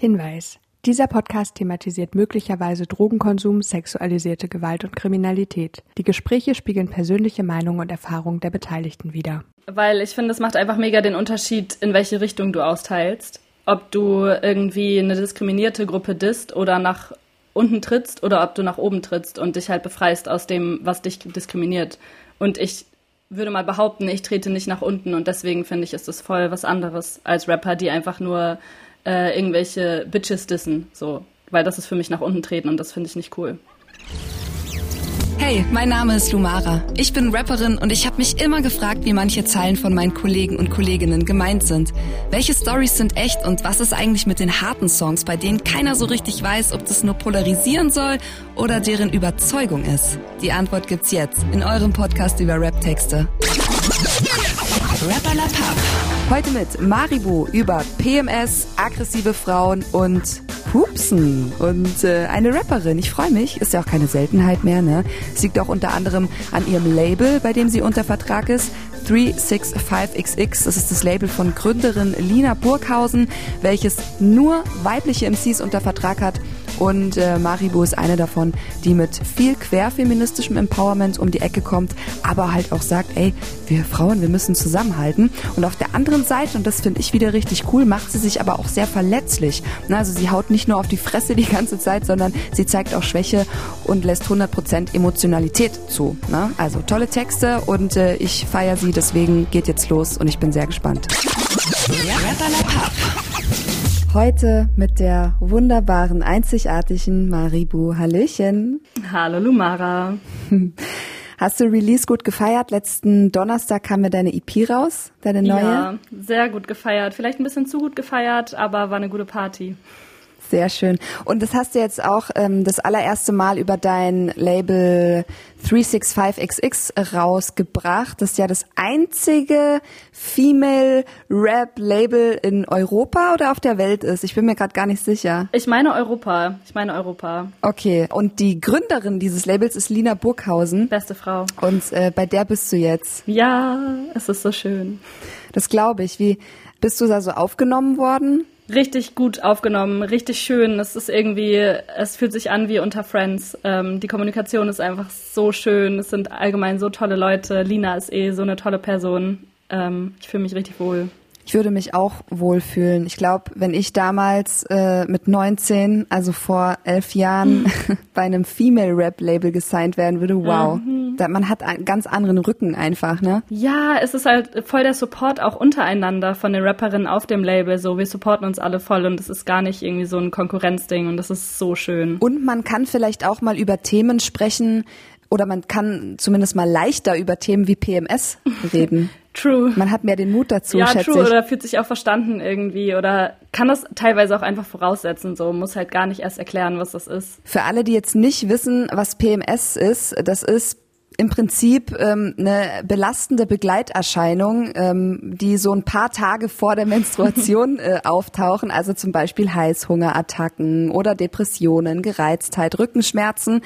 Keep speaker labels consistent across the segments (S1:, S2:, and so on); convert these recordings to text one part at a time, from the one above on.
S1: Hinweis. Dieser Podcast thematisiert möglicherweise Drogenkonsum, sexualisierte Gewalt und Kriminalität. Die Gespräche spiegeln persönliche Meinungen und Erfahrungen der Beteiligten wider.
S2: Weil ich finde, es macht einfach mega den Unterschied, in welche Richtung du austeilst. Ob du irgendwie eine diskriminierte Gruppe disst oder nach unten trittst oder ob du nach oben trittst und dich halt befreist aus dem, was dich diskriminiert. Und ich würde mal behaupten, ich trete nicht nach unten und deswegen finde ich, ist das voll was anderes als Rapper, die einfach nur äh, irgendwelche Bitches dissen, so. Weil das ist für mich nach unten treten und das finde ich nicht cool.
S3: Hey, mein Name ist Lumara. Ich bin Rapperin und ich habe mich immer gefragt, wie manche Zeilen von meinen Kollegen und Kolleginnen gemeint sind. Welche Stories sind echt und was ist eigentlich mit den harten Songs, bei denen keiner so richtig weiß, ob das nur polarisieren soll oder deren Überzeugung ist? Die Antwort gibt's jetzt in eurem Podcast über Rap-Texte. Rapper La Pub.
S4: Heute mit Maribu über PMS, aggressive Frauen und Pupsen und äh, eine Rapperin. Ich freue mich, ist ja auch keine Seltenheit mehr. Ne? Es liegt auch unter anderem an ihrem Label, bei dem sie unter Vertrag ist. 365XX, das ist das Label von Gründerin Lina Burghausen, welches nur weibliche MCs unter Vertrag hat und äh, Maribu ist eine davon, die mit viel querfeministischem Empowerment um die Ecke kommt, aber halt auch sagt, ey, wir Frauen, wir müssen zusammenhalten. Und auf der anderen Seite, und das finde ich wieder richtig cool, macht sie sich aber auch sehr verletzlich. Also sie haut nicht nur auf die Fresse die ganze Zeit, sondern sie zeigt auch Schwäche und lässt 100% Emotionalität zu. Ne? Also tolle Texte und äh, ich feiere sie, deswegen geht jetzt los und ich bin sehr gespannt. Heute mit der wunderbaren, einzigartigen Maribu. Hallöchen.
S2: Hallo Lumara.
S4: Hast du Release gut gefeiert? Letzten Donnerstag kam mir deine EP raus, deine neue.
S2: Ja, sehr gut gefeiert. Vielleicht ein bisschen zu gut gefeiert, aber war eine gute Party.
S4: Sehr schön. Und das hast du jetzt auch ähm, das allererste Mal über dein Label 365XX rausgebracht. Das ist ja das einzige Female Rap Label in Europa oder auf der Welt ist. Ich bin mir gerade gar nicht sicher.
S2: Ich meine Europa. Ich meine Europa.
S4: Okay. Und die Gründerin dieses Labels ist Lina Burghausen.
S2: Beste Frau.
S4: Und äh, bei der bist du jetzt.
S2: Ja, es ist so schön.
S4: Das glaube ich. Wie bist du da so aufgenommen worden?
S2: Richtig gut aufgenommen, richtig schön. Es ist irgendwie, es fühlt sich an wie unter Friends. Ähm, die Kommunikation ist einfach so schön. Es sind allgemein so tolle Leute. Lina ist eh so eine tolle Person. Ähm, ich fühle mich richtig wohl.
S4: Ich würde mich auch wohlfühlen. Ich glaube, wenn ich damals äh, mit 19, also vor elf Jahren, mhm. bei einem Female Rap Label gesigned werden würde, wow. Mhm. Da, man hat einen ganz anderen Rücken einfach, ne?
S2: Ja, es ist halt voll der Support auch untereinander von den Rapperinnen auf dem Label. So, wir supporten uns alle voll und es ist gar nicht irgendwie so ein Konkurrenzding und das ist so schön.
S4: Und man kann vielleicht auch mal über Themen sprechen, oder man kann zumindest mal leichter über Themen wie PMS reden.
S2: True.
S4: Man hat mehr den Mut dazu,
S2: ja,
S4: schätze
S2: true,
S4: ich.
S2: oder fühlt sich auch verstanden irgendwie oder kann das teilweise auch einfach voraussetzen, so muss halt gar nicht erst erklären, was das ist.
S4: Für alle, die jetzt nicht wissen, was PMS ist, das ist im Prinzip ähm, eine belastende Begleiterscheinung, ähm, die so ein paar Tage vor der Menstruation äh, auftauchen, also zum Beispiel Heißhungerattacken oder Depressionen, Gereiztheit, Rückenschmerzen.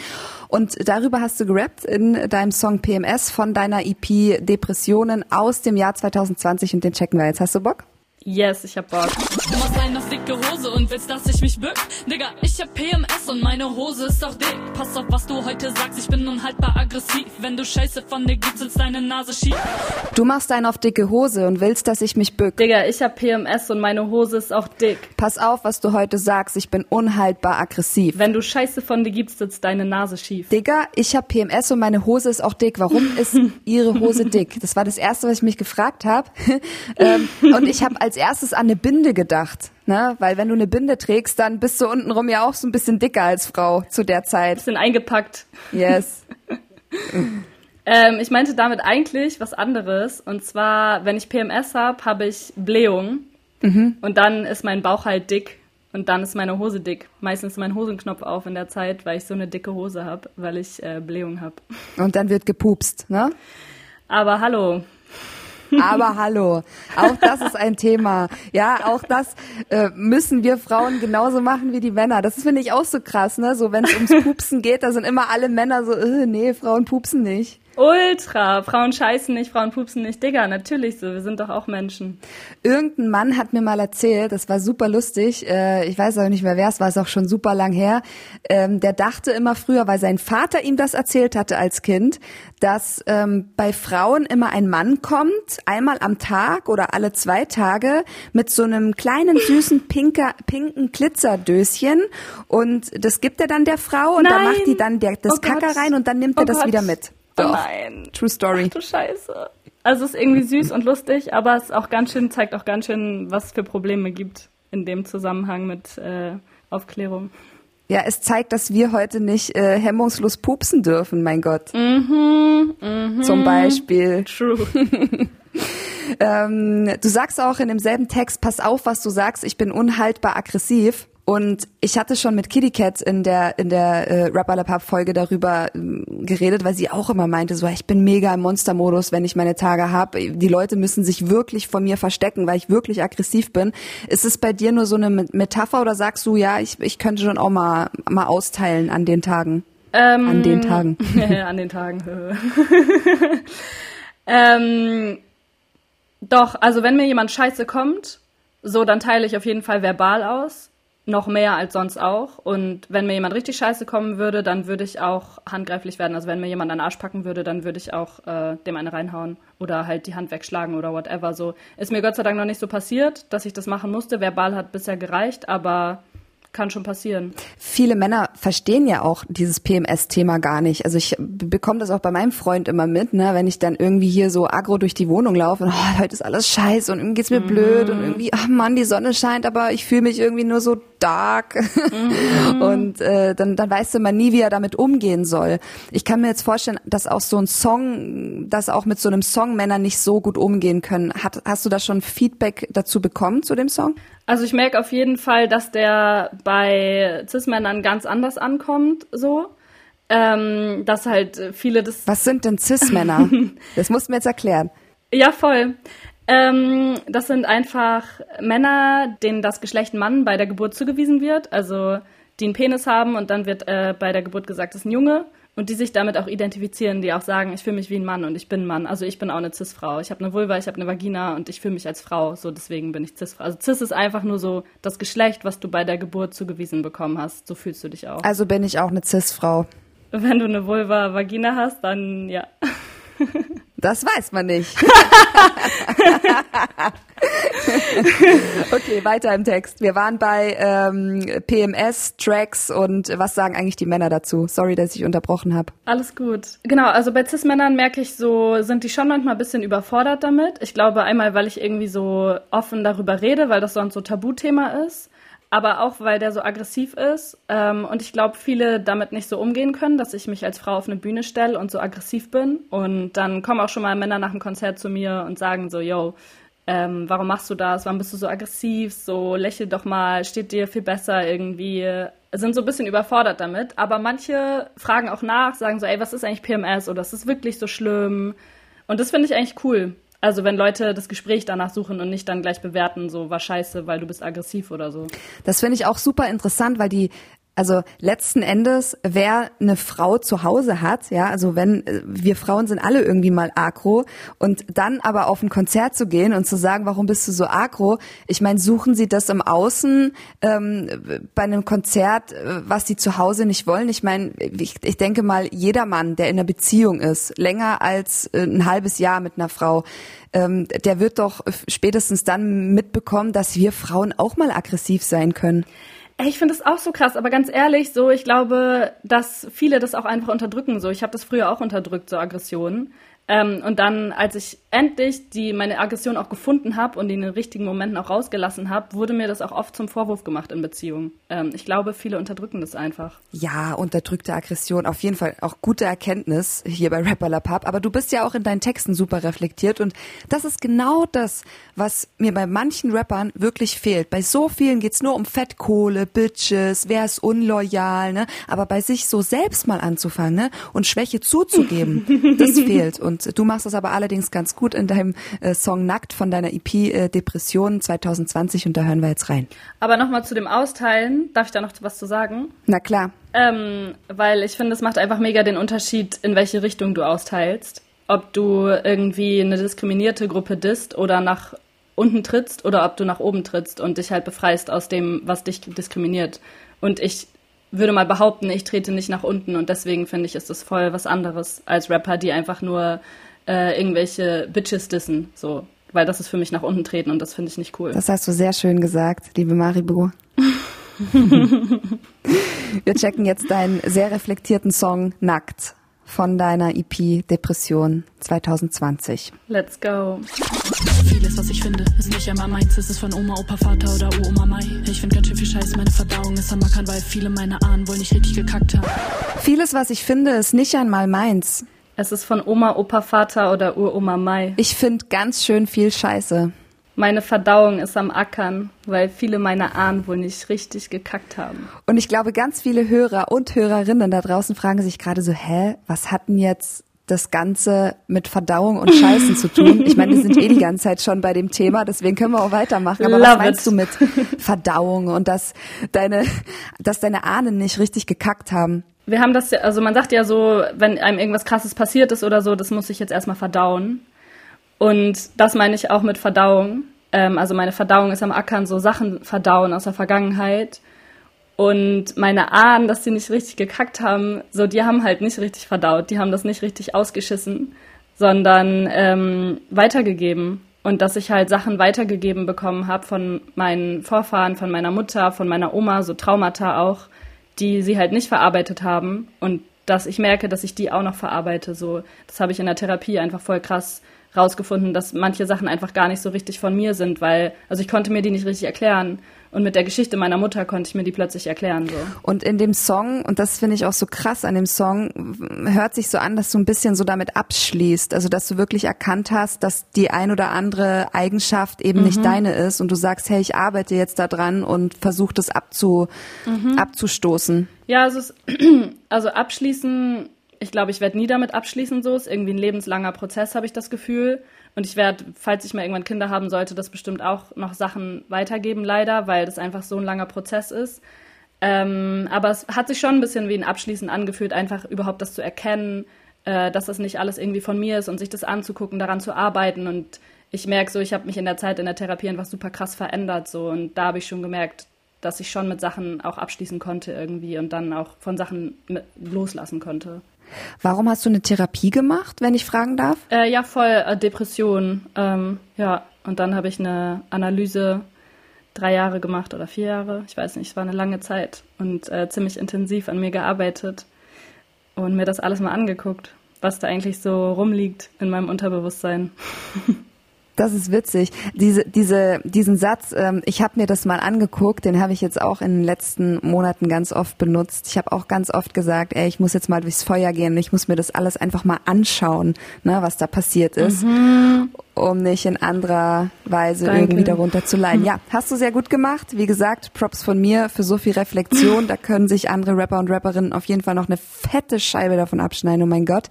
S4: Und darüber hast du gerappt in deinem Song PMS von deiner EP Depressionen aus dem Jahr 2020 und den checken wir jetzt. Hast du Bock?
S2: Yes, ich hab Bock.
S5: Du machst eine dicke Hose und willst, dass ich mich bück? Digga, ich hab PMS und meine Hose ist auch dick. Pass auf, was du heute sagst, ich bin unhaltbar aggressiv. Wenn du Scheiße von dir gibst, ist deine Nase schief.
S4: Du machst einen auf dicke Hose und willst, dass ich mich bück.
S2: Digga, ich hab PMS und meine Hose ist auch dick.
S4: Pass auf, was du heute sagst, ich bin unhaltbar aggressiv.
S2: Wenn du Scheiße von dir gibst, sitzt deine Nase schief.
S4: Digga, ich hab PMS und meine Hose ist auch dick. Warum ist ihre Hose dick? Das war das Erste, was ich mich gefragt habe. ähm, und ich habe als erstes an eine Binde gedacht. Ne? Weil wenn du eine Binde trägst, dann bist du untenrum ja auch so ein bisschen dicker als Frau zu der Zeit.
S2: Bisschen eingepackt.
S4: Yes.
S2: ähm, ich meinte damit eigentlich was anderes. Und zwar, wenn ich PMS habe, habe ich Blähung. Mhm. Und dann ist mein Bauch halt dick. Und dann ist meine Hose dick. Meistens ist mein Hosenknopf auf in der Zeit, weil ich so eine dicke Hose habe, weil ich äh, Blähung habe.
S4: Und dann wird gepupst, ne?
S2: Aber hallo,
S4: aber hallo, auch das ist ein Thema. Ja, auch das äh, müssen wir Frauen genauso machen wie die Männer. Das finde ich auch so krass, ne? So wenn es ums Pupsen geht, da sind immer alle Männer so, äh, nee, Frauen pupsen nicht.
S2: Ultra. Frauen scheißen nicht, Frauen pupsen nicht. Digga, natürlich so. Wir sind doch auch Menschen.
S4: Irgendein Mann hat mir mal erzählt, das war super lustig, äh, ich weiß auch nicht mehr wer es war, ist auch schon super lang her, ähm, der dachte immer früher, weil sein Vater ihm das erzählt hatte als Kind, dass ähm, bei Frauen immer ein Mann kommt, einmal am Tag oder alle zwei Tage, mit so einem kleinen, süßen, pinker, pinken Glitzerdöschen und das gibt er dann der Frau und
S2: Nein.
S4: da macht die dann der, das
S2: Oh.
S4: Kacker rein und dann nimmt
S2: Oh
S4: er das
S2: Gott.
S4: wieder mit.
S2: Oh
S4: Doch.
S2: nein.
S4: True Story.
S2: Ach du Scheiße. Also es ist irgendwie süß und lustig, aber es auch ganz schön, zeigt auch ganz schön, was es für Probleme gibt in dem Zusammenhang mit äh, Aufklärung.
S4: Ja, es zeigt, dass wir heute nicht äh, hemmungslos pupsen dürfen, mein Gott.
S2: Mhm,
S4: Zum Beispiel.
S2: True.
S4: Ähm, du sagst auch in demselben Text, pass auf, was du sagst, ich bin unhaltbar aggressiv. Und ich hatte schon mit Kitty Cat in der in der äh, Rap Folge darüber ähm, geredet, weil sie auch immer meinte, so ich bin mega im Monstermodus, wenn ich meine Tage habe. Die Leute müssen sich wirklich vor mir verstecken, weil ich wirklich aggressiv bin. Ist es bei dir nur so eine Metapher oder sagst du, ja, ich, ich könnte schon auch mal mal austeilen an den Tagen?
S2: Ähm,
S4: An den Tagen.
S2: an den Tagen. ähm, doch, also wenn mir jemand scheiße kommt, so, dann teile ich auf jeden Fall verbal aus. Noch mehr als sonst auch. Und wenn mir jemand richtig scheiße kommen würde, dann würde ich auch handgreiflich werden. Also wenn mir jemand an den Arsch packen würde, dann würde ich auch äh, dem eine reinhauen oder halt die Hand wegschlagen oder whatever. So ist mir Gott sei Dank noch nicht so passiert, dass ich das machen musste. Verbal hat bisher gereicht, aber kann schon passieren.
S4: Viele Männer verstehen ja auch dieses PMS-Thema gar nicht. Also ich bekomme das auch bei meinem Freund immer mit, ne, wenn ich dann irgendwie hier so aggro durch die Wohnung laufe und oh, heute ist alles scheiße und irgendwie geht's mir blöd und irgendwie, ach Mann, die Sonne scheint, aber ich fühle mich irgendwie nur so dark. und äh, dann, dann weiß man nie, wie er damit umgehen soll. Ich kann mir jetzt vorstellen, dass auch so ein Song, dass auch mit so einem Song Männer nicht so gut umgehen können. Hat, hast du da schon Feedback dazu bekommen zu dem Song?
S2: Also ich merke auf jeden Fall, dass der bei Cis-Männern ganz anders ankommt, so. Ähm, dass halt viele das.
S4: Was sind denn Cis-Männer? das musst du mir jetzt erklären.
S2: Ja, voll. Ähm, das sind einfach Männer, denen das Geschlecht Mann bei der Geburt zugewiesen wird, also die einen Penis haben und dann wird äh, bei der Geburt gesagt, das ist ein Junge und die sich damit auch identifizieren, die auch sagen, ich fühle mich wie ein Mann und ich bin ein Mann. Also ich bin auch eine Cis-Frau. Ich habe eine Vulva, ich habe eine Vagina und ich fühle mich als Frau. So deswegen bin ich Cis-Frau. Also Cis ist einfach nur so das Geschlecht, was du bei der Geburt zugewiesen bekommen hast. So fühlst du dich auch.
S4: Also bin ich auch eine Cis-Frau.
S2: Wenn du eine Vulva, Vagina hast, dann ja.
S4: Das weiß man nicht. okay, weiter im Text. Wir waren bei ähm, PMS, Tracks und was sagen eigentlich die Männer dazu? Sorry, dass ich unterbrochen habe.
S2: Alles gut. Genau, also bei Cis-Männern merke ich so, sind die schon manchmal ein bisschen überfordert damit. Ich glaube einmal, weil ich irgendwie so offen darüber rede, weil das sonst so Tabuthema ist. Aber auch, weil der so aggressiv ist. Ähm, und ich glaube, viele damit nicht so umgehen können, dass ich mich als Frau auf eine Bühne stelle und so aggressiv bin. Und dann kommen auch schon mal Männer nach dem Konzert zu mir und sagen so, yo, ähm, warum machst du das? Warum bist du so aggressiv? So, lächel doch mal, steht dir viel besser irgendwie. Sind so ein bisschen überfordert damit. Aber manche fragen auch nach, sagen so, ey, was ist eigentlich PMS? Oder ist es wirklich so schlimm? Und das finde ich eigentlich cool. Also wenn Leute das Gespräch danach suchen und nicht dann gleich bewerten, so war scheiße, weil du bist aggressiv oder so.
S4: Das finde ich auch super interessant, weil die also letzten Endes, wer eine Frau zu Hause hat, ja, also wenn äh, wir Frauen sind alle irgendwie mal agro und dann aber auf ein Konzert zu gehen und zu sagen, warum bist du so agro? Ich meine, suchen sie das im Außen ähm, bei einem Konzert, äh, was sie zu Hause nicht wollen? Ich meine, ich, ich denke mal, jeder Mann, der in einer Beziehung ist, länger als äh, ein halbes Jahr mit einer Frau, ähm, der wird doch spätestens dann mitbekommen, dass wir Frauen auch mal aggressiv sein können.
S2: Ich finde das auch so krass, aber ganz ehrlich, so ich glaube, dass viele das auch einfach unterdrücken. So, ich habe das früher auch unterdrückt, so Aggressionen. Ähm, und dann, als ich endlich die meine Aggression auch gefunden habe und die in den richtigen Momenten auch rausgelassen habe, wurde mir das auch oft zum Vorwurf gemacht in Beziehungen. Ähm, ich glaube, viele unterdrücken das einfach.
S4: Ja, unterdrückte Aggression, auf jeden Fall auch gute Erkenntnis hier bei Rapper La Pub. Aber du bist ja auch in deinen Texten super reflektiert und das ist genau das, was mir bei manchen Rappern wirklich fehlt. Bei so vielen geht's nur um Fettkohle, Bitches, wer ist unloyal, ne? Aber bei sich so selbst mal anzufangen ne? und Schwäche zuzugeben, das fehlt. Und du machst das aber allerdings ganz gut in deinem äh, Song Nackt von deiner EP äh, Depression 2020 und da hören wir jetzt rein.
S2: Aber nochmal zu dem Austeilen, darf ich da noch was zu sagen?
S4: Na klar.
S2: Ähm, weil ich finde, es macht einfach mega den Unterschied, in welche Richtung du austeilst. Ob du irgendwie eine diskriminierte Gruppe disst oder nach unten trittst oder ob du nach oben trittst und dich halt befreist aus dem, was dich diskriminiert. Und ich würde mal behaupten, ich trete nicht nach unten und deswegen finde ich, ist das voll was anderes als Rapper, die einfach nur äh, irgendwelche Bitches dissen, so. Weil das ist für mich nach unten treten und das finde ich nicht cool.
S4: Das hast du sehr schön gesagt, liebe Maribu. Wir checken jetzt deinen sehr reflektierten Song Nackt von deiner EP Depression 2020.
S2: Let's go.
S5: Vieles, was ich finde, ist nicht einmal meins. Es ist von Oma, Opa, Vater oder Uroma Mai. Ich finde ganz schön viel Scheiße, meine Verdauung ist am Mackern, weil viele meiner Ahnen wohl nicht richtig gekackt haben.
S4: Vieles, was ich finde, ist nicht einmal meins.
S2: Es ist von Oma, Opa, Vater oder Uroma Mai.
S4: Ich finde ganz schön viel Scheiße.
S2: Meine Verdauung ist am Ackern, weil viele meiner Ahnen wohl nicht richtig gekackt haben.
S4: Und ich glaube, ganz viele Hörer und Hörerinnen da draußen fragen sich gerade so, hä, was hat denn jetzt das Ganze mit Verdauung und Scheißen zu tun? Ich meine, wir sind eh die ganze Zeit schon bei dem Thema, deswegen können wir auch weitermachen. Aber
S2: Love
S4: was meinst
S2: it.
S4: du mit Verdauung und dass deine, dass deine Ahnen nicht richtig gekackt haben?
S2: Wir haben das ja, also man sagt ja so, wenn einem irgendwas krasses passiert ist oder so, das muss ich jetzt erstmal verdauen. Und das meine ich auch mit Verdauung. Ähm, also meine Verdauung ist am Ackern, so Sachen verdauen aus der Vergangenheit. Und meine Ahnen, dass die nicht richtig gekackt haben, so die haben halt nicht richtig verdaut, die haben das nicht richtig ausgeschissen, sondern ähm, weitergegeben. Und dass ich halt Sachen weitergegeben bekommen habe von meinen Vorfahren, von meiner Mutter, von meiner Oma, so Traumata auch, die sie halt nicht verarbeitet haben. Und dass ich merke, dass ich die auch noch verarbeite. So, das habe ich in der Therapie einfach voll krass rausgefunden, dass manche Sachen einfach gar nicht so richtig von mir sind, weil, also ich konnte mir die nicht richtig erklären. Und mit der Geschichte meiner Mutter konnte ich mir die plötzlich erklären. So.
S4: Und in dem Song, und das finde ich auch so krass an dem Song, hört sich so an, dass du ein bisschen so damit abschließt. Also, dass du wirklich erkannt hast, dass die ein oder andere Eigenschaft eben nicht deine ist und du sagst, hey, ich arbeite jetzt da dran und versuche das abzu, abzustoßen.
S2: Ja, also, es, also abschließen, ich glaube, ich werde nie damit abschließen, so ist irgendwie ein lebenslanger Prozess, habe ich das Gefühl. Und ich werde, falls ich mal irgendwann Kinder haben sollte, das bestimmt auch noch Sachen weitergeben, leider, weil das einfach so ein langer Prozess ist. Ähm, aber es hat sich schon ein bisschen wie ein Abschließen angefühlt, einfach überhaupt das zu erkennen, äh, dass das nicht alles irgendwie von mir ist und sich das anzugucken, daran zu arbeiten. Und ich merke so, ich habe mich in der Zeit in der Therapie einfach super krass verändert. So. Und da habe ich schon gemerkt, dass ich schon mit Sachen auch abschließen konnte irgendwie und dann auch von Sachen loslassen konnte.
S4: Warum hast du eine Therapie gemacht, wenn ich fragen darf?
S2: Äh, ja, voll äh, Depression. Ähm, ja, und dann habe ich eine Analyse drei Jahre gemacht oder vier Jahre. Ich weiß nicht, es war eine lange Zeit und äh, ziemlich intensiv an mir gearbeitet und mir das alles mal angeguckt, was da eigentlich so rumliegt in meinem Unterbewusstsein.
S4: Das ist witzig. Diese, diese, diesen Satz, ähm, ich habe mir das mal angeguckt, den habe ich jetzt auch in den letzten Monaten ganz oft benutzt. Ich habe auch ganz oft gesagt, ey, ich muss jetzt mal durchs Feuer gehen ich muss mir das alles einfach mal anschauen, ne, was da passiert ist, um nicht in anderer Weise
S2: Danke.
S4: irgendwie darunter zu leiden. Ja, hast du sehr gut gemacht. Wie gesagt, Props von mir für so viel Reflexion. Da können sich andere Rapper und Rapperinnen auf jeden Fall noch eine fette Scheibe davon abschneiden, oh mein Gott.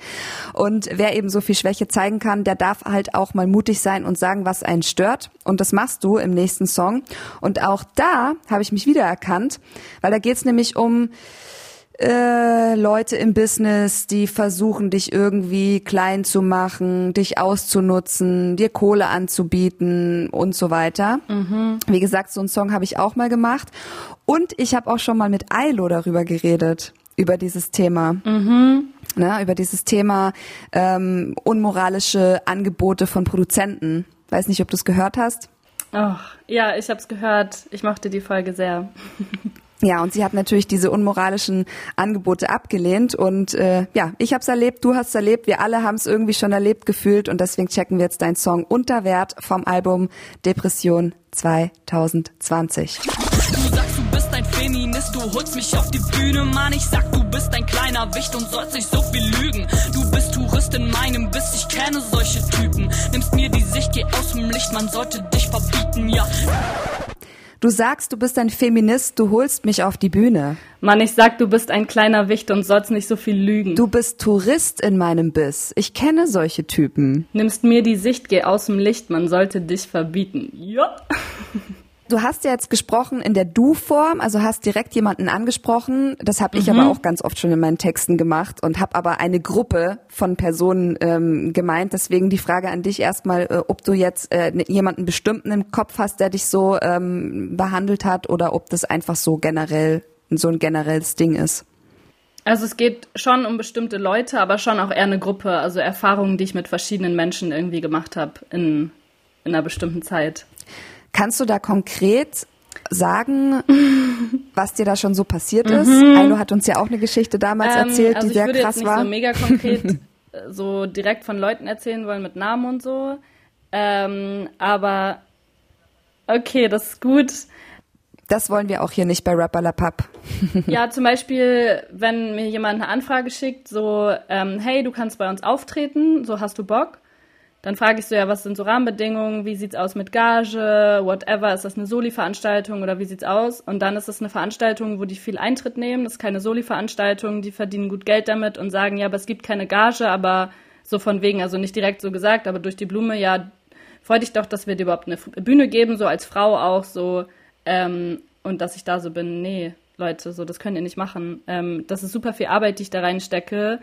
S4: Und wer eben so viel Schwäche zeigen kann, der darf halt auch mal mutig sein und sagen, was einen stört. Und das machst du im nächsten Song. Und auch da habe ich mich wiedererkannt, weil da geht's nämlich um äh, Leute im Business, die versuchen, dich irgendwie klein zu machen, dich auszunutzen, dir Kohle anzubieten und so weiter. Wie gesagt, so einen Song habe ich auch mal gemacht. Und ich habe auch schon mal mit Ailo darüber geredet, über dieses Thema. Ne, über dieses Thema ähm, unmoralische Angebote von Produzenten. Weiß nicht, ob du es gehört hast.
S2: Ach, ja, ich habe es gehört. Ich mochte die Folge sehr.
S4: Ja, und sie hat natürlich diese unmoralischen Angebote abgelehnt. Und äh, ja, ich habe es erlebt, du hast erlebt, wir alle haben es irgendwie schon erlebt gefühlt. Und deswegen checken wir jetzt deinen Song Unterwert vom Album Depression 2020.
S5: Du sagst, du bist ein Feminist, du holst mich auf die Bühne, Mann. Ich sag, du bist ein kleiner Wicht und sollst nicht so viel lügen. Du bist Tourist in meinem Biss, ich kenne solche Typen. Nimmst mir die Sicht, geh aus dem Licht, man sollte dich verbieten, ja.
S4: Du sagst, du bist ein Feminist, du holst mich auf die Bühne.
S2: Mann, ich sag, du bist ein kleiner Wicht und sollst nicht so viel lügen.
S4: Du bist Tourist in meinem Biss. Ich kenne solche Typen.
S2: nimmst mir die Sicht, geh aus dem Licht, man sollte dich verbieten. Ja.
S4: du hast ja jetzt gesprochen in der Du-Form, also hast direkt jemanden angesprochen. Das habe ich mhm. aber auch ganz oft schon in meinen Texten gemacht und habe aber eine Gruppe von Personen ähm, gemeint. Deswegen die Frage an dich erstmal, äh, ob du jetzt äh, ne, jemanden bestimmten im Kopf hast, der dich so ähm, behandelt hat oder ob das einfach so generell so ein generelles Ding ist.
S2: Also es geht schon um bestimmte Leute, aber schon auch eher eine Gruppe, also Erfahrungen, die ich mit verschiedenen Menschen irgendwie gemacht habe in, in einer bestimmten Zeit.
S4: Kannst du da konkret sagen, was dir da schon so passiert ist? Mhm. Ailo hat uns ja auch eine Geschichte damals ähm, erzählt,
S2: also
S4: die sehr
S2: krass
S4: jetzt nicht
S2: So mega konkret äh, so direkt von Leuten erzählen wollen mit Namen und so. Ähm, aber okay, das ist gut.
S4: Das wollen wir auch hier nicht bei Rapper La Papp.
S2: ja, zum Beispiel, wenn mir jemand eine Anfrage schickt, so, ähm, hey, du kannst bei uns auftreten, so hast du Bock. Dann frage ich so, ja, was sind so Rahmenbedingungen? Wie sieht's aus mit Gage? Whatever. Ist das eine Soli-Veranstaltung oder wie sieht's aus? Und dann ist es eine Veranstaltung, wo die viel Eintritt nehmen. Das ist keine Soli-Veranstaltung. Die verdienen gut Geld damit und sagen, ja, aber es gibt keine Gage, aber so von wegen, also nicht direkt so gesagt, aber durch die Blume, ja, freu dich doch, dass wir dir überhaupt eine Bühne geben, so als Frau auch so. Ähm, und dass ich da so bin, nee, Leute, so, das könnt ihr nicht machen. Ähm, das ist super viel Arbeit, die ich da reinstecke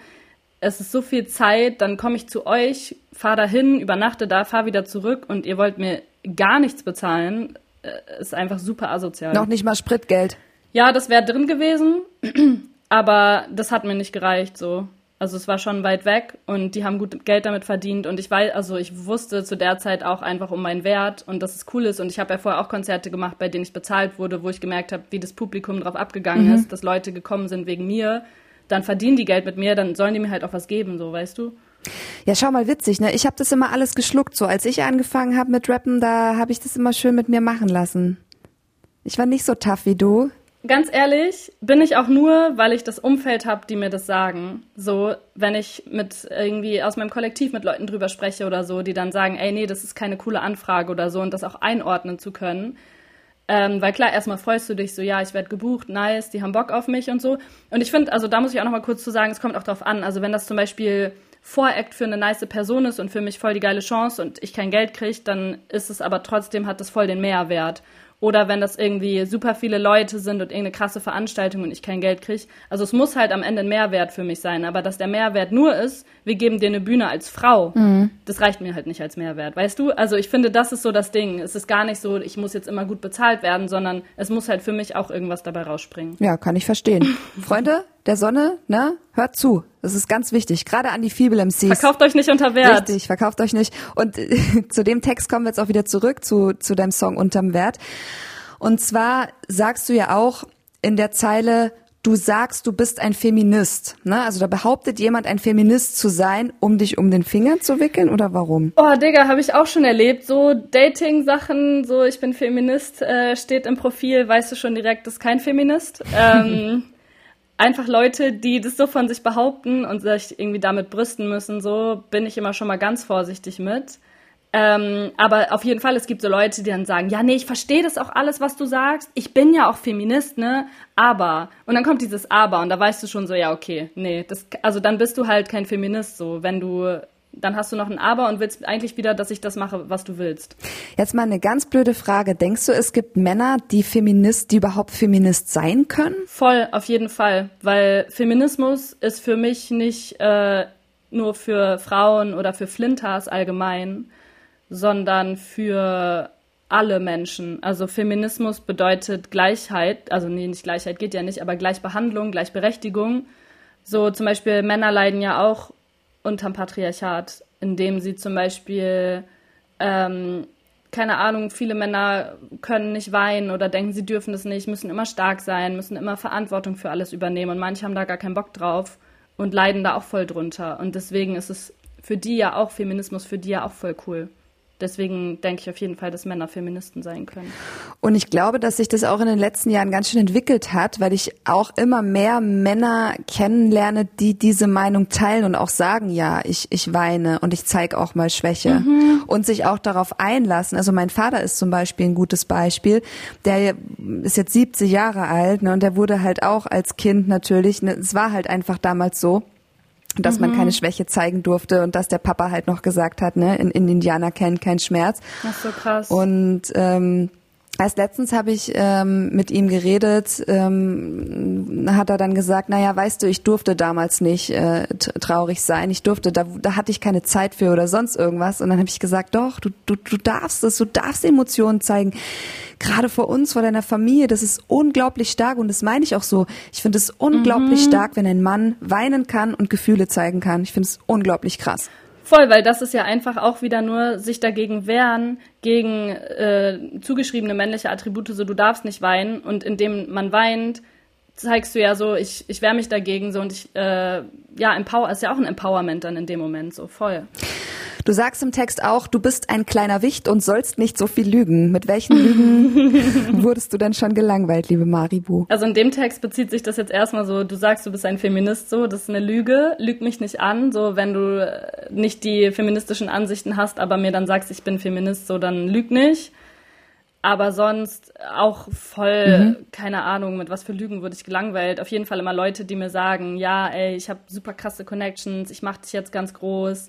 S2: es ist so viel Zeit, dann komme ich zu euch, fahre dahin, übernachte da, fahre wieder zurück und ihr wollt mir gar nichts bezahlen, äh, ist einfach super asozial.
S4: Noch nicht mal Spritgeld.
S2: Ja, das wäre drin gewesen, aber das hat mir nicht gereicht so. Also es war schon weit weg und die haben gut Geld damit verdient und ich weiß, also ich wusste zu der Zeit auch einfach um meinen Wert und dass es cool ist und ich habe ja vorher auch Konzerte gemacht, bei denen ich bezahlt wurde, wo ich gemerkt habe, wie das Publikum drauf abgegangen mhm. ist, dass Leute gekommen sind wegen mir dann verdienen die Geld mit mir, dann sollen die mir halt auch was geben, so, weißt du?
S4: Ja, schau mal, witzig, ne? Ich habe das immer alles geschluckt. So, als ich angefangen habe mit Rappen, da habe ich das immer schön mit mir machen lassen. Ich war nicht so tough wie du.
S2: Ganz ehrlich, bin ich auch nur, weil ich das Umfeld habe, die mir das sagen. So, wenn ich mit irgendwie aus meinem Kollektiv mit Leuten drüber spreche oder so, die dann sagen, ey, nee, das ist keine coole Anfrage oder so und das auch einordnen zu können ähm, weil klar, erstmal freust du dich so, ja, ich werde gebucht, nice, die haben Bock auf mich und so. Und ich finde, also da muss ich auch noch mal kurz zu sagen, es kommt auch drauf an. Also wenn das zum Beispiel Voreact für eine nice Person ist und für mich voll die geile Chance und ich kein Geld kriege, dann ist es aber trotzdem, hat das voll den Mehrwert. Oder wenn das irgendwie super viele Leute sind und irgendeine krasse Veranstaltung und ich kein Geld kriege. Also es muss halt am Ende ein Mehrwert für mich sein. Aber dass der Mehrwert nur ist, wir geben dir eine Bühne als Frau, mhm. das reicht mir halt nicht als Mehrwert. Weißt du? Also ich finde, das ist so das Ding. Es ist gar nicht so, ich muss jetzt immer gut bezahlt werden, sondern es muss halt für mich auch irgendwas dabei rausspringen.
S4: Ja, kann ich verstehen. Freunde der Sonne, ne? Hört zu. Das ist ganz wichtig. Gerade an die Feeble MCs.
S2: Verkauft euch nicht unter Wert.
S4: Richtig, verkauft euch nicht. Und zu dem Text kommen wir jetzt auch wieder zurück zu, zu deinem Song Unterm Wert. Und zwar sagst du ja auch in der Zeile, du sagst, du bist ein Feminist. Ne? Also da behauptet jemand, ein Feminist zu sein, um dich um den Finger zu wickeln oder warum?
S2: Oh, Digga, habe ich auch schon erlebt. So Dating-Sachen, so ich bin Feminist, äh, steht im Profil, weißt du schon direkt, ist kein Feminist. Ähm, einfach Leute, die das so von sich behaupten und sich irgendwie damit brüsten müssen, so bin ich immer schon mal ganz vorsichtig mit. Ähm, aber auf jeden Fall, es gibt so Leute, die dann sagen, ja, nee, ich verstehe das auch alles, was du sagst. Ich bin ja auch Feminist, ne? Aber. Und dann kommt dieses Aber und da weißt du schon so, ja, okay, nee, das, also dann bist du halt kein Feminist, so, wenn du dann hast du noch ein Aber und willst eigentlich wieder, dass ich das mache, was du willst.
S4: Jetzt mal eine ganz blöde Frage. Denkst du, es gibt Männer, die Feminist, die überhaupt Feminist sein können?
S2: Voll, auf jeden Fall. Weil Feminismus ist für mich nicht äh, nur für Frauen oder für Flinters allgemein, sondern für alle Menschen. Also Feminismus bedeutet Gleichheit, also nee, nicht Gleichheit geht ja nicht, aber Gleichbehandlung, Gleichberechtigung. So zum Beispiel Männer leiden ja auch unterm Patriarchat, indem sie zum Beispiel, ähm, keine Ahnung, viele Männer können nicht weinen oder denken, sie dürfen es nicht, müssen immer stark sein, müssen immer Verantwortung für alles übernehmen und manche haben da gar keinen Bock drauf und leiden da auch voll drunter. Und deswegen ist es für die ja auch Feminismus, für die ja auch voll cool. Deswegen denke ich auf jeden Fall, dass Männer Feministen sein können.
S4: Und ich glaube, dass sich das auch in den letzten Jahren ganz schön entwickelt hat, weil ich auch immer mehr Männer kennenlerne, die diese Meinung teilen und auch sagen, ja, ich, ich weine und ich zeige auch mal Schwäche mhm. und sich auch darauf einlassen. Also mein Vater ist zum Beispiel ein gutes Beispiel. Der ist jetzt 70 Jahre alt ne, und der wurde halt auch als Kind natürlich, ne, es war halt einfach damals so, dass mhm. man keine Schwäche zeigen durfte und dass der Papa halt noch gesagt hat, ne, in, in Indianer kennt kein Schmerz.
S2: Ach so krass.
S4: Und ähm, Erst letztens habe ich ähm, mit ihm geredet, ähm, hat er dann gesagt, naja, weißt du, ich durfte damals nicht äh, traurig sein, ich durfte, da, da hatte ich keine Zeit für oder sonst irgendwas. Und dann habe ich gesagt, doch, du, du, du darfst es, du darfst Emotionen zeigen. Gerade vor uns, vor deiner Familie, das ist unglaublich stark und das meine ich auch so. Ich finde es unglaublich mhm. stark, wenn ein Mann weinen kann und Gefühle zeigen kann. Ich finde es unglaublich krass.
S2: Voll, weil das ist ja einfach auch wieder nur sich dagegen wehren, gegen äh, zugeschriebene männliche Attribute, so du darfst nicht weinen. Und indem man weint, zeigst du ja so, ich, ich wehre mich dagegen so und ich, äh, ja, empower, ist ja auch ein Empowerment dann in dem Moment, so voll.
S4: Du sagst im Text auch, du bist ein kleiner Wicht und sollst nicht so viel lügen. Mit welchen Lügen wurdest du denn schon gelangweilt, liebe Maribu?
S2: Also in dem Text bezieht sich das jetzt erstmal so, du sagst, du bist ein Feminist, so, das ist eine Lüge, lüg mich nicht an, so, wenn du nicht die feministischen Ansichten hast, aber mir dann sagst, ich bin Feminist, so, dann lüg nicht. Aber sonst auch voll, mhm. keine Ahnung, mit was für Lügen wurde ich gelangweilt. Auf jeden Fall immer Leute, die mir sagen, ja, ey, ich habe super krasse Connections, ich mach dich jetzt ganz groß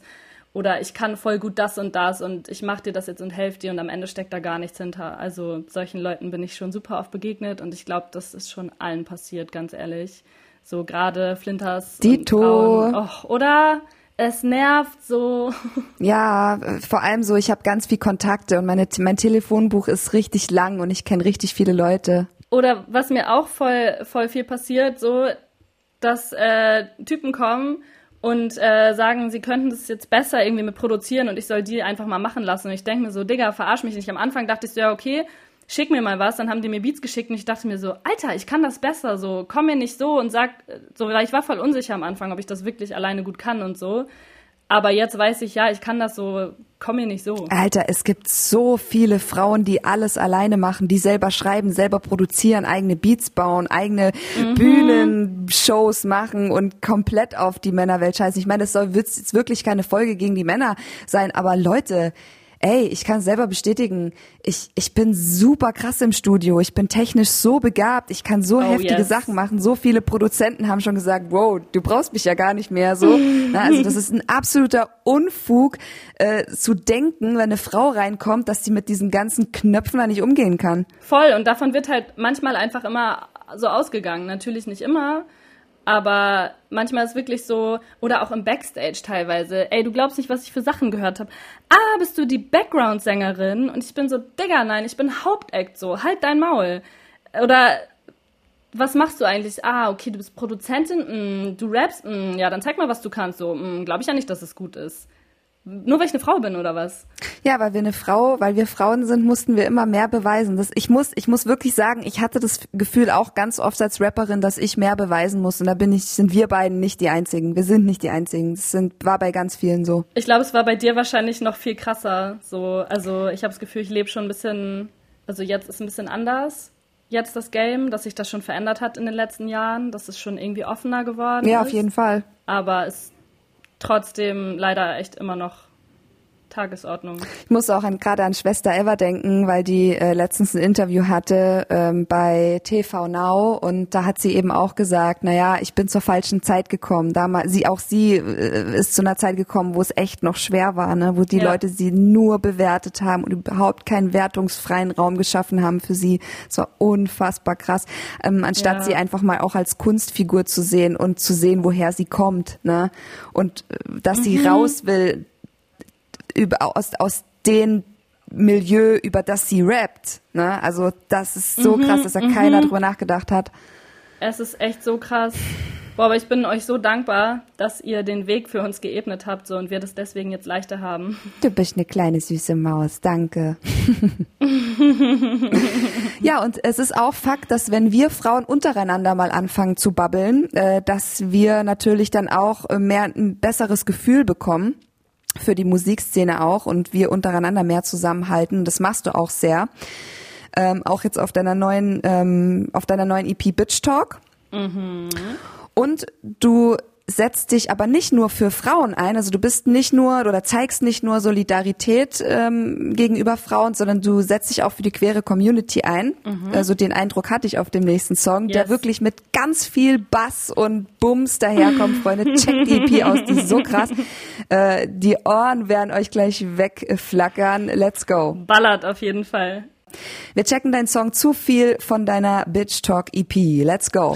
S2: oder ich kann voll gut das und das und ich mache dir das jetzt und helfe dir und am Ende steckt da gar nichts hinter. Also solchen Leuten bin ich schon super oft begegnet und ich glaube, das ist schon allen passiert, ganz ehrlich. So gerade Flinters.
S4: Dito.
S2: Och, oder? Es nervt so.
S4: Ja, vor allem so, ich habe ganz viel Kontakte und meine, mein Telefonbuch ist richtig lang und ich kenne richtig viele Leute.
S2: Oder was mir auch voll, voll viel passiert, so, dass äh, Typen kommen und äh, sagen, sie könnten das jetzt besser irgendwie mit produzieren und ich soll die einfach mal machen lassen. Und ich denke mir so, Digga, verarsch mich nicht. Am Anfang dachte ich so, ja, okay, schick mir mal was. Dann haben die mir Beats geschickt und ich dachte mir so, Alter, ich kann das besser. So, komm mir nicht so und sag, so, weil ich war voll unsicher am Anfang, ob ich das wirklich alleine gut kann und so. Aber jetzt weiß ich, ja, ich kann das so, komm mir nicht so.
S4: Alter, es gibt so viele Frauen, die alles alleine machen, die selber schreiben, selber produzieren, eigene Beats bauen, eigene mhm. Bühnenshows machen und komplett auf die Männerwelt scheißen. Ich meine, es soll jetzt wirklich keine Folge gegen die Männer sein, aber Leute, ey, ich kann selber bestätigen, ich, ich bin super krass im Studio, ich bin technisch so begabt, ich kann so oh, heftige yes. Sachen machen. So viele Produzenten haben schon gesagt, wow, du brauchst mich ja gar nicht mehr so. Na, also das ist ein absoluter Unfug äh, zu denken, wenn eine Frau reinkommt, dass sie mit diesen ganzen Knöpfen da nicht umgehen kann.
S2: Voll, und davon wird halt manchmal einfach immer so ausgegangen. Natürlich nicht immer, aber manchmal ist wirklich so, oder auch im Backstage teilweise, ey, du glaubst nicht, was ich für Sachen gehört habe. Ah, bist du die Background-Sängerin? Und ich bin so, Digga, nein, ich bin Hauptact so, halt dein Maul. Oder was machst du eigentlich? Ah, okay, du bist Produzentin, mm, du rappst, mm, ja, dann zeig mal, was du kannst. So, mm, glaube ich ja nicht, dass es gut ist. Nur weil ich eine Frau bin oder was?
S4: Ja, weil wir eine Frau, weil wir Frauen sind, mussten wir immer mehr beweisen. Das, ich muss, ich muss wirklich sagen, ich hatte das Gefühl auch ganz oft als Rapperin, dass ich mehr beweisen muss. Und da bin ich, sind wir beiden nicht die Einzigen. Wir sind nicht die Einzigen. Das sind, war bei ganz vielen so.
S2: Ich glaube, es war bei dir wahrscheinlich noch viel krasser. So, also ich habe das Gefühl, ich lebe schon ein bisschen, also jetzt ist ein bisschen anders. Jetzt das Game, dass sich das schon verändert hat in den letzten Jahren, dass es schon irgendwie offener geworden
S4: ja,
S2: ist.
S4: Ja, auf jeden Fall.
S2: Aber es trotzdem leider echt immer noch Tagesordnung.
S4: Ich muss auch an, gerade an Schwester Eva denken, weil die äh, letztens ein Interview hatte ähm, bei TV Now und da hat sie eben auch gesagt, naja, ich bin zur falschen Zeit gekommen. Damals, sie auch sie äh, ist zu einer Zeit gekommen, wo es echt noch schwer war, ne, wo die ja. Leute sie nur bewertet haben und überhaupt keinen wertungsfreien Raum geschaffen haben für sie. Es war unfassbar krass, ähm, anstatt ja. sie einfach mal auch als Kunstfigur zu sehen und zu sehen, woher sie kommt, ne, und äh, dass mhm. sie raus will über, aus, aus den Milieu, über das sie rappt. Ne? Also das ist so mhm, krass, dass da mhm. keiner drüber nachgedacht hat.
S2: Es ist echt so krass. Boah, aber ich bin euch so dankbar, dass ihr den Weg für uns geebnet habt so, und wir das deswegen jetzt leichter haben.
S4: Du bist eine kleine süße Maus, danke. ja, und es ist auch Fakt, dass wenn wir Frauen untereinander mal anfangen zu babbeln, äh, dass wir natürlich dann auch äh, mehr ein besseres Gefühl bekommen für die Musikszene auch und wir untereinander mehr zusammenhalten. Das machst du auch sehr. Ähm, auch jetzt auf deiner neuen, ähm, auf deiner neuen EP Bitch Talk. Mhm. Und du setzt dich aber nicht nur für Frauen ein, also du bist nicht nur oder zeigst nicht nur Solidarität ähm, gegenüber Frauen, sondern du setzt dich auch für die queere Community ein. Mhm. Also den Eindruck hatte ich auf dem nächsten Song, yes. der wirklich mit ganz viel Bass und Bums daherkommt, Freunde. Check die EP aus, die ist so krass. Äh, die Ohren werden euch gleich wegflackern. Let's go.
S2: Ballert auf jeden Fall.
S4: Wir checken deinen Song zu viel von deiner Bitch Talk EP. Let's go.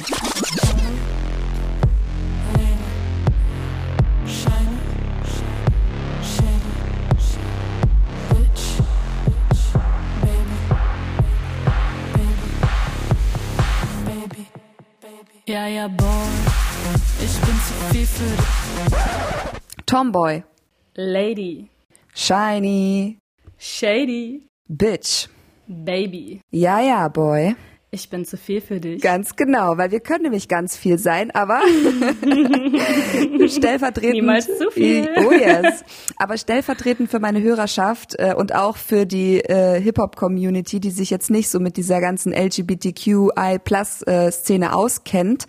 S5: Ja, ja, Boy, ich bin zu viel für dich.
S4: Tomboy,
S2: Lady,
S4: Shiny,
S2: Shady,
S4: Bitch.
S2: Baby.
S4: Ja, ja, Boy.
S2: Ich bin zu viel für dich.
S4: Ganz genau, weil wir können nämlich ganz viel sein, aber stellvertretend.
S2: Niemals zu viel.
S4: Oh yes. Aber stellvertretend für meine Hörerschaft äh, und auch für die äh, Hip-Hop-Community, die sich jetzt nicht so mit dieser ganzen LGBTQI-Plus-Szene äh, auskennt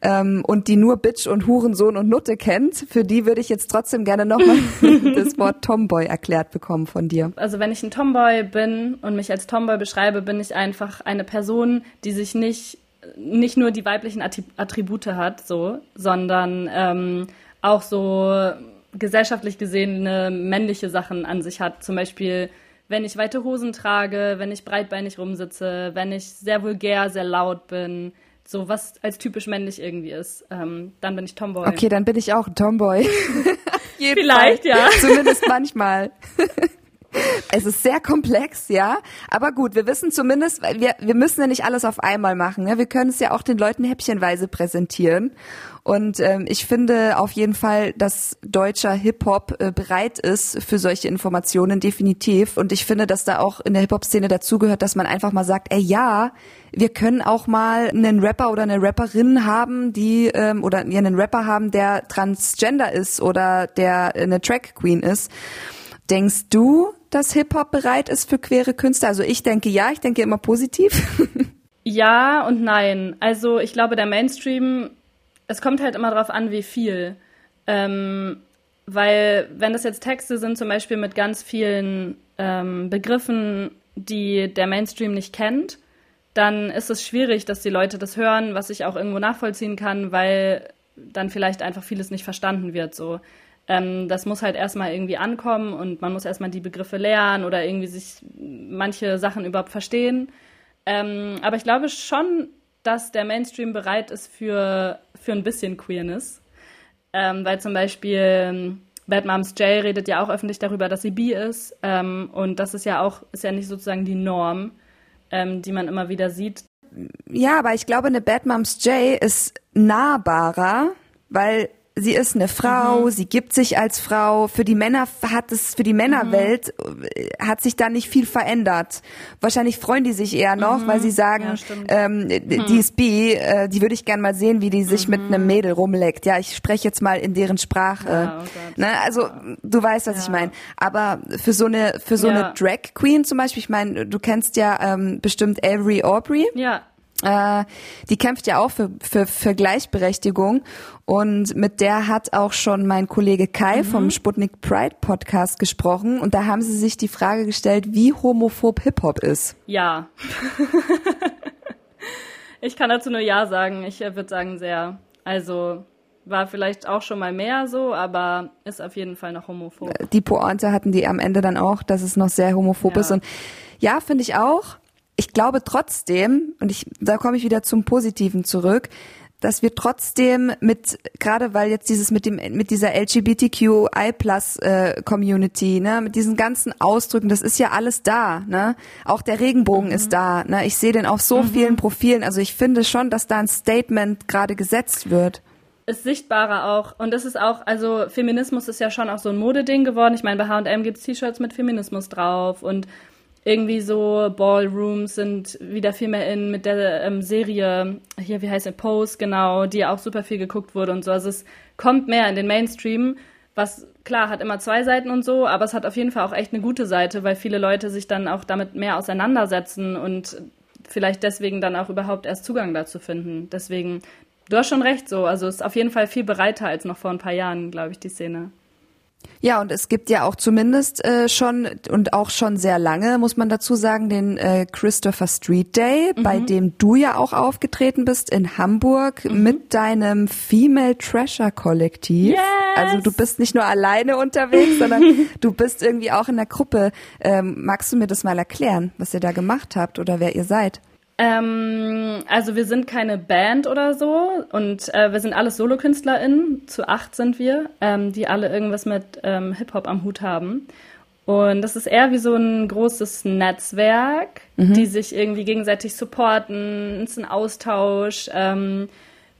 S4: ähm, und die nur Bitch und Hurensohn und Nutte kennt, für die würde ich jetzt trotzdem gerne nochmal das Wort Tomboy erklärt bekommen von dir.
S2: Also wenn ich ein Tomboy bin und mich als Tomboy beschreibe, bin ich einfach eine Person, die sich nicht, nicht nur die weiblichen Attribute hat, so, sondern ähm, auch so gesellschaftlich gesehene männliche Sachen an sich hat. Zum Beispiel, wenn ich weite Hosen trage, wenn ich breitbeinig rumsitze, wenn ich sehr vulgär, sehr laut bin, so was als typisch männlich irgendwie ist, ähm, dann bin ich Tomboy.
S4: Okay, dann bin ich auch ein Tomboy.
S2: Vielleicht, Fall. ja.
S4: Zumindest manchmal. Es ist sehr komplex, ja. Aber gut, wir wissen zumindest, wir, wir müssen ja nicht alles auf einmal machen. Ja? Wir können es ja auch den Leuten häppchenweise präsentieren. Und ähm, ich finde auf jeden Fall, dass deutscher Hip-Hop äh, bereit ist für solche Informationen, definitiv. Und ich finde, dass da auch in der Hip-Hop-Szene dazugehört, dass man einfach mal sagt, ey ja, wir können auch mal einen Rapper oder eine Rapperin haben, die ähm, oder ja, einen Rapper haben, der transgender ist oder der eine Track Queen ist. Denkst du, dass Hip-Hop bereit ist für queere Künstler? Also ich denke ja, ich denke immer positiv.
S2: ja und nein. Also ich glaube, der Mainstream, es kommt halt immer darauf an, wie viel. Ähm, weil wenn das jetzt Texte sind, zum Beispiel mit ganz vielen ähm, Begriffen, die der Mainstream nicht kennt, dann ist es schwierig, dass die Leute das hören, was ich auch irgendwo nachvollziehen kann, weil dann vielleicht einfach vieles nicht verstanden wird. So, ähm, das muss halt erstmal irgendwie ankommen und man muss erstmal die Begriffe lernen oder irgendwie sich manche Sachen überhaupt verstehen. Ähm, aber ich glaube schon, dass der Mainstream bereit ist für, für ein bisschen Queerness. Ähm, weil zum Beispiel ähm, Bad Moms Jay redet ja auch öffentlich darüber, dass sie bi ist. Ähm, und das ist ja auch, ist ja nicht sozusagen die Norm, ähm, die man immer wieder sieht.
S4: Ja, aber ich glaube, eine Bad Moms Jay ist nahbarer, weil sie ist eine Frau, mhm. sie gibt sich als Frau. Für die Männer hat es, für die Männerwelt mhm. hat sich da nicht viel verändert. Wahrscheinlich freuen die sich eher noch, mhm. weil sie sagen, ja, ähm, die mhm. ist bi, äh, die würde ich gern mal sehen, wie die sich mit einem mhm. Mädel rumleckt. Ja, ich spreche jetzt mal in deren Sprache. Ja, oh ne? Also du weißt, was ja. ich meine. Aber für so eine, für so eine Drag Queen zum Beispiel, ich meine, du kennst ja ähm, bestimmt Avery Aubrey.
S2: Ja.
S4: Äh, die kämpft ja auch für, für, für Gleichberechtigung und mit der hat auch schon mein Kollege Kai mhm. vom Sputnik Pride Podcast gesprochen und da haben sie sich die Frage gestellt, wie homophob Hip-Hop ist.
S2: Ja. ich kann dazu nur Ja sagen. Ich äh, würde sagen sehr. Also war vielleicht auch schon mal mehr so, aber ist auf jeden Fall noch homophob.
S4: Die Pointe hatten die am Ende dann auch, dass es noch sehr homophob ja. ist und ja, finde ich auch ich glaube trotzdem, und ich, da komme ich wieder zum Positiven zurück, dass wir trotzdem mit, gerade weil jetzt dieses mit dem, mit dieser LGBTQI Plus äh, Community, ne, mit diesen ganzen Ausdrücken, das ist ja alles da, ne? Auch der Regenbogen mhm. ist da, ne? Ich sehe den auf so mhm. vielen Profilen. Also ich finde schon, dass da ein Statement gerade gesetzt wird
S2: ist sichtbarer auch. Und das ist auch, also Feminismus ist ja schon auch so ein Modeding geworden. Ich meine, bei H&M gibt's T-Shirts mit Feminismus drauf und irgendwie so Ballrooms sind wieder viel mehr in mit der ähm, Serie, hier, wie heißt der, Pose, genau, die auch super viel geguckt wurde und so. Also es kommt mehr in den Mainstream, was klar hat immer zwei Seiten und so, aber es hat auf jeden Fall auch echt eine gute Seite, weil viele Leute sich dann auch damit mehr auseinandersetzen und vielleicht deswegen dann auch überhaupt erst Zugang dazu finden. Deswegen, du hast schon recht so, also es ist auf jeden Fall viel breiter als noch vor ein paar Jahren, glaube ich, die Szene.
S4: Ja, und es gibt ja auch zumindest äh, schon und auch schon sehr lange, muss man dazu sagen, den äh, Christopher Street Day, mhm. bei dem du ja auch aufgetreten bist in Hamburg mhm. mit deinem Female Treasure Kollektiv.
S2: Yes!
S4: Also du bist nicht nur alleine unterwegs, sondern du bist irgendwie auch in der Gruppe. Ähm, magst du mir das mal erklären, was ihr da gemacht habt oder wer ihr seid?
S2: Ähm, also wir sind keine Band oder so und äh, wir sind alles SolokünstlerInnen, zu acht sind wir, ähm, die alle irgendwas mit ähm, Hip-Hop am Hut haben. Und das ist eher wie so ein großes Netzwerk, mhm. die sich irgendwie gegenseitig supporten, es ist ein Austausch.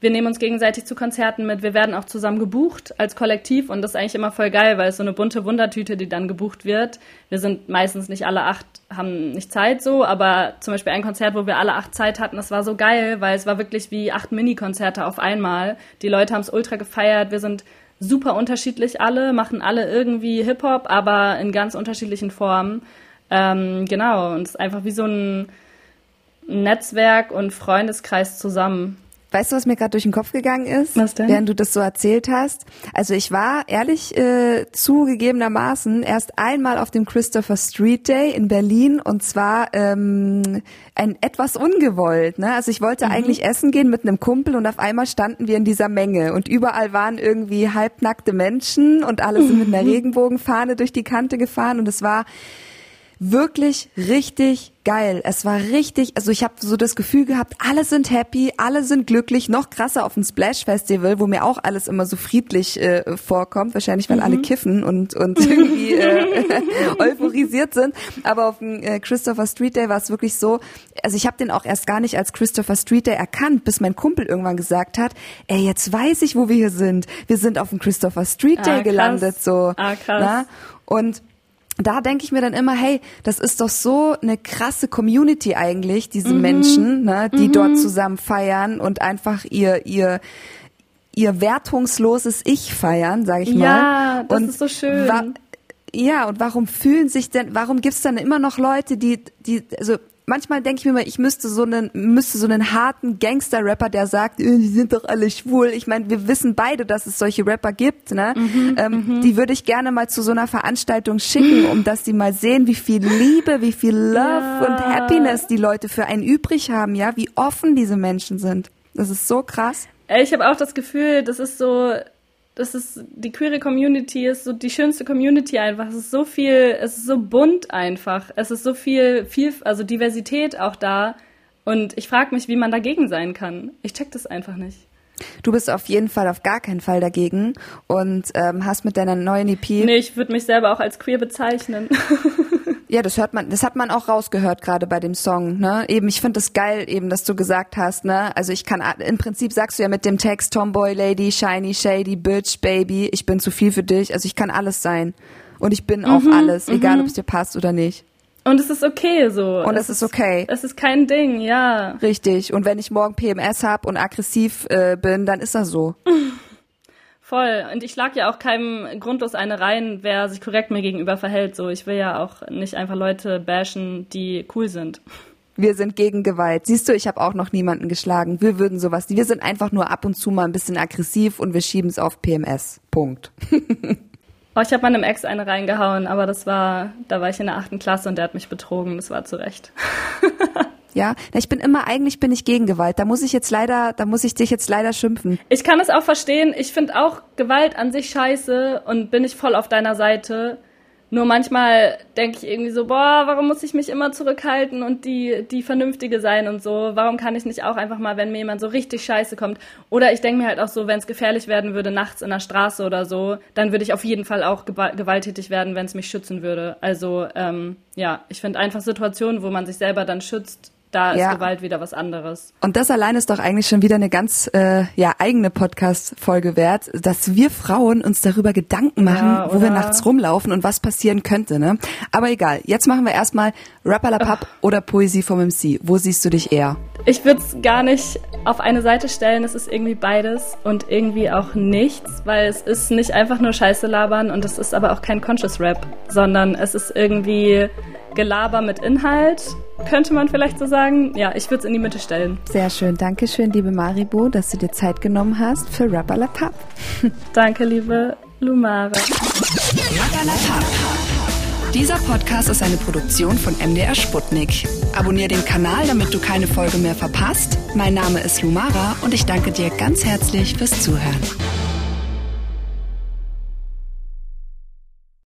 S2: Wir nehmen uns gegenseitig zu Konzerten mit. Wir werden auch zusammen gebucht als Kollektiv und das ist eigentlich immer voll geil, weil es so eine bunte Wundertüte, die dann gebucht wird. Wir sind meistens nicht alle acht, haben nicht Zeit so, aber zum Beispiel ein Konzert, wo wir alle acht Zeit hatten, das war so geil, weil es war wirklich wie acht Mini-Konzerte auf einmal. Die Leute haben es ultra gefeiert. Wir sind super unterschiedlich alle, machen alle irgendwie Hip-Hop, aber in ganz unterschiedlichen Formen. Ähm, genau, und es ist einfach wie so ein Netzwerk und Freundeskreis zusammen.
S4: Weißt du, was mir gerade durch den Kopf gegangen ist?
S2: Was denn?
S4: Während du das so erzählt hast. Also ich war ehrlich äh, zugegebenermaßen erst einmal auf dem Christopher Street Day in Berlin und zwar ähm, ein etwas ungewollt. Ne? Also ich wollte mhm. eigentlich essen gehen mit einem Kumpel und auf einmal standen wir in dieser Menge und überall waren irgendwie halbnackte Menschen und alle sind mit einer Regenbogenfahne durch die Kante gefahren und es war wirklich richtig geil. Es war richtig, also ich habe so das Gefühl gehabt, alle sind happy, alle sind glücklich. Noch krasser auf dem Splash Festival, wo mir auch alles immer so friedlich äh, vorkommt, wahrscheinlich weil mhm. alle kiffen und und irgendwie äh, euphorisiert sind. Aber auf dem äh, Christopher Street Day war es wirklich so. Also ich habe den auch erst gar nicht als Christopher Street Day erkannt, bis mein Kumpel irgendwann gesagt hat, ey, jetzt weiß ich, wo wir hier sind. Wir sind auf dem Christopher Street Day ah, gelandet, so.
S2: Ah, krass. Na?
S4: Und da denke ich mir dann immer, hey, das ist doch so eine krasse Community eigentlich, diese mhm. Menschen, ne, die mhm. dort zusammen feiern und einfach ihr ihr ihr wertungsloses Ich feiern, sage ich mal.
S2: Ja, das und ist so schön.
S4: ja, und warum fühlen sich denn, warum gibt's dann immer noch Leute, die, die, also manchmal denke ich mir mal, ich müsste so einen, müsste so einen harten Gangster-Rapper, der sagt, äh, die sind doch alle schwul. Ich meine, wir wissen beide, dass es solche Rapper gibt, ne? Mhm, ähm, mhm. Die würde ich gerne mal zu so einer Veranstaltung schicken, um dass die mal sehen, wie viel Liebe, wie viel Love ja. und Happiness die Leute für einen übrig haben, ja, wie offen diese Menschen sind. Das ist so krass.
S2: Ich habe auch das Gefühl, das ist so, das ist, die queere Community ist so die schönste Community einfach. Es ist so viel, es ist so bunt einfach. Es ist so viel, viel, also Diversität auch da. Und ich frage mich, wie man dagegen sein kann. Ich check das einfach nicht.
S4: Du bist auf jeden Fall auf gar keinen Fall dagegen und ähm, hast mit deiner neuen EP.
S2: Nee, ich würde mich selber auch als queer bezeichnen.
S4: Ja, das hört man, das hat man auch rausgehört gerade bei dem Song, ne? Eben, ich finde es geil, eben, dass du gesagt hast, ne? Also ich kann, im Prinzip sagst du ja mit dem Text Tomboy, Lady, Shiny, Shady, Bitch, Baby, ich bin zu viel für dich, also ich kann alles sein. Und ich bin auch mhm, alles, egal mhm. ob es dir passt oder nicht.
S2: Und es ist okay so.
S4: Und es, es ist okay.
S2: Es ist kein Ding, ja.
S4: Richtig. Und wenn ich morgen PMS hab und aggressiv äh, bin, dann ist das so.
S2: Voll. Und ich schlag ja auch keinem grundlos eine rein, wer sich korrekt mir gegenüber verhält. So, ich will ja auch nicht einfach Leute bashen, die cool sind.
S4: Wir sind gegen Gewalt. Siehst du, ich habe auch noch niemanden geschlagen. Wir würden sowas. Wir sind einfach nur ab und zu mal ein bisschen aggressiv und wir schieben es auf PMS. Punkt.
S2: oh, ich habe meinem Ex eine reingehauen, aber das war, da war ich in der achten Klasse und der hat mich betrogen. Das war zu Recht.
S4: Ja, ich bin immer, eigentlich bin ich gegen Gewalt. Da muss ich jetzt leider, da muss ich dich jetzt leider schimpfen.
S2: Ich kann es auch verstehen. Ich finde auch Gewalt an sich scheiße und bin ich voll auf deiner Seite. Nur manchmal denke ich irgendwie so, boah, warum muss ich mich immer zurückhalten und die, die Vernünftige sein und so? Warum kann ich nicht auch einfach mal, wenn mir jemand so richtig scheiße kommt? Oder ich denke mir halt auch so, wenn es gefährlich werden würde, nachts in der Straße oder so, dann würde ich auf jeden Fall auch gewalttätig werden, wenn es mich schützen würde. Also, ähm, ja, ich finde einfach Situationen, wo man sich selber dann schützt, da ist ja. Gewalt wieder was anderes.
S4: Und das allein ist doch eigentlich schon wieder eine ganz äh, ja eigene Podcast-Folge wert, dass wir Frauen uns darüber Gedanken machen, ja, wo wir nachts rumlaufen und was passieren könnte. Ne? Aber egal, jetzt machen wir erstmal Rapper la Pap oder Poesie vom MC. Wo siehst du dich eher?
S2: Ich würde es gar nicht auf eine Seite stellen. Es ist irgendwie beides und irgendwie auch nichts, weil es ist nicht einfach nur Scheiße labern und es ist aber auch kein Conscious Rap, sondern es ist irgendwie Gelaber mit Inhalt, könnte man vielleicht so sagen. Ja, ich würde es in die Mitte stellen.
S4: Sehr schön. Dankeschön, liebe Maribo, dass du dir Zeit genommen hast für Rappalatab.
S2: Danke, liebe Lumare. Rappalatab.
S4: Dieser Podcast ist eine Produktion von MDR Sputnik. Abonnier den Kanal, damit du keine Folge mehr verpasst. Mein Name ist Lumara und ich danke dir ganz herzlich fürs Zuhören.